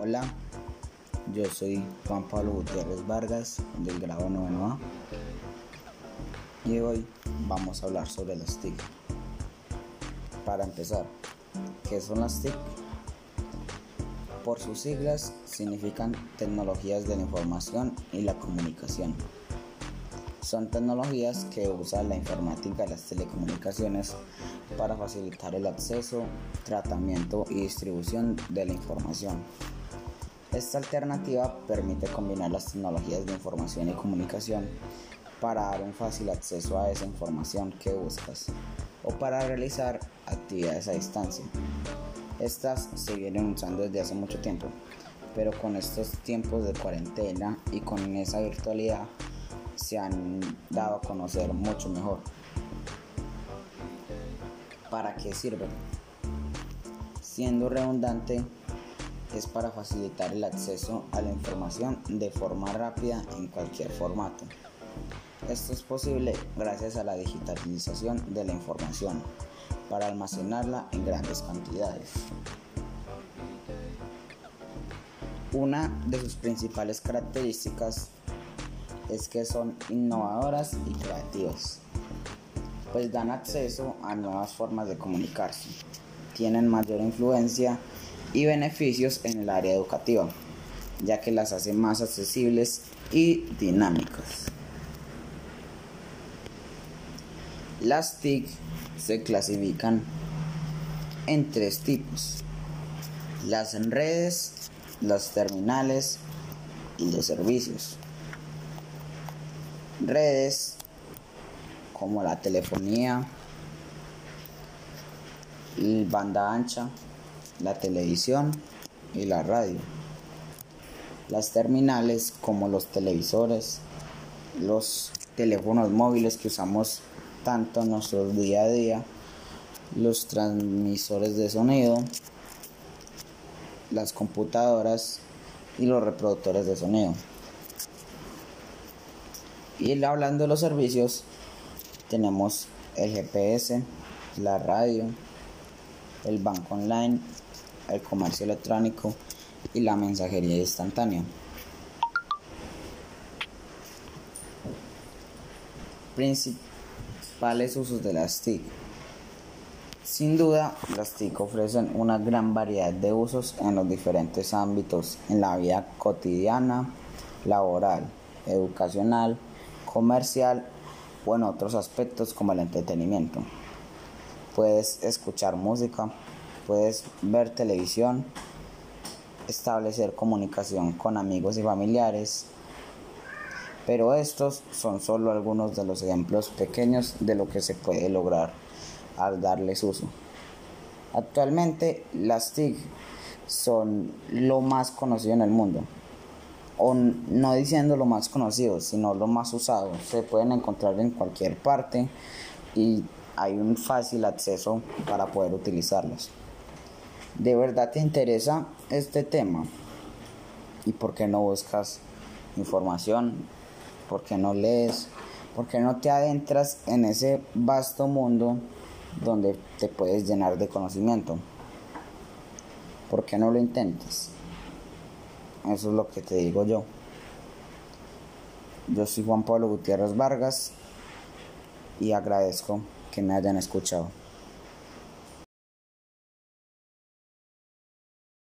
Hola, yo soy Juan Pablo Gutiérrez Vargas del grado 9A y hoy vamos a hablar sobre las TIC. Para empezar, ¿qué son las TIC? Por sus siglas significan tecnologías de la información y la comunicación. Son tecnologías que usa la informática y las telecomunicaciones para facilitar el acceso, tratamiento y distribución de la información. Esta alternativa permite combinar las tecnologías de información y comunicación para dar un fácil acceso a esa información que buscas o para realizar actividades a distancia. Estas se vienen usando desde hace mucho tiempo, pero con estos tiempos de cuarentena y con esa virtualidad se han dado a conocer mucho mejor. ¿Para qué sirven? Siendo redundante, es para facilitar el acceso a la información de forma rápida en cualquier formato. Esto es posible gracias a la digitalización de la información para almacenarla en grandes cantidades. Una de sus principales características es que son innovadoras y creativas, pues dan acceso a nuevas formas de comunicarse, tienen mayor influencia y beneficios en el área educativa, ya que las hace más accesibles y dinámicas. Las TIC se clasifican en tres tipos, las redes, las terminales y los servicios. Redes como la telefonía, banda ancha, la televisión y la radio. Las terminales como los televisores, los teléfonos móviles que usamos tanto en nuestro día a día, los transmisores de sonido, las computadoras y los reproductores de sonido. Y hablando de los servicios, tenemos el GPS, la radio, el banco online, el comercio electrónico y la mensajería instantánea. Principales usos de las TIC. Sin duda, las TIC ofrecen una gran variedad de usos en los diferentes ámbitos en la vida cotidiana, laboral, educacional, comercial o en otros aspectos como el entretenimiento. Puedes escuchar música, puedes ver televisión, establecer comunicación con amigos y familiares, pero estos son solo algunos de los ejemplos pequeños de lo que se puede lograr al darles uso. Actualmente las TIC son lo más conocido en el mundo, o no diciendo lo más conocido, sino lo más usado. Se pueden encontrar en cualquier parte y hay un fácil acceso para poder utilizarlos. ¿De verdad te interesa este tema? ¿Y por qué no buscas información? ¿Por qué no lees? ¿Por qué no te adentras en ese vasto mundo donde te puedes llenar de conocimiento? ¿Por qué no lo intentas? Eso es lo que te digo yo. Yo soy Juan Pablo Gutiérrez Vargas y agradezco que me hayan escuchado.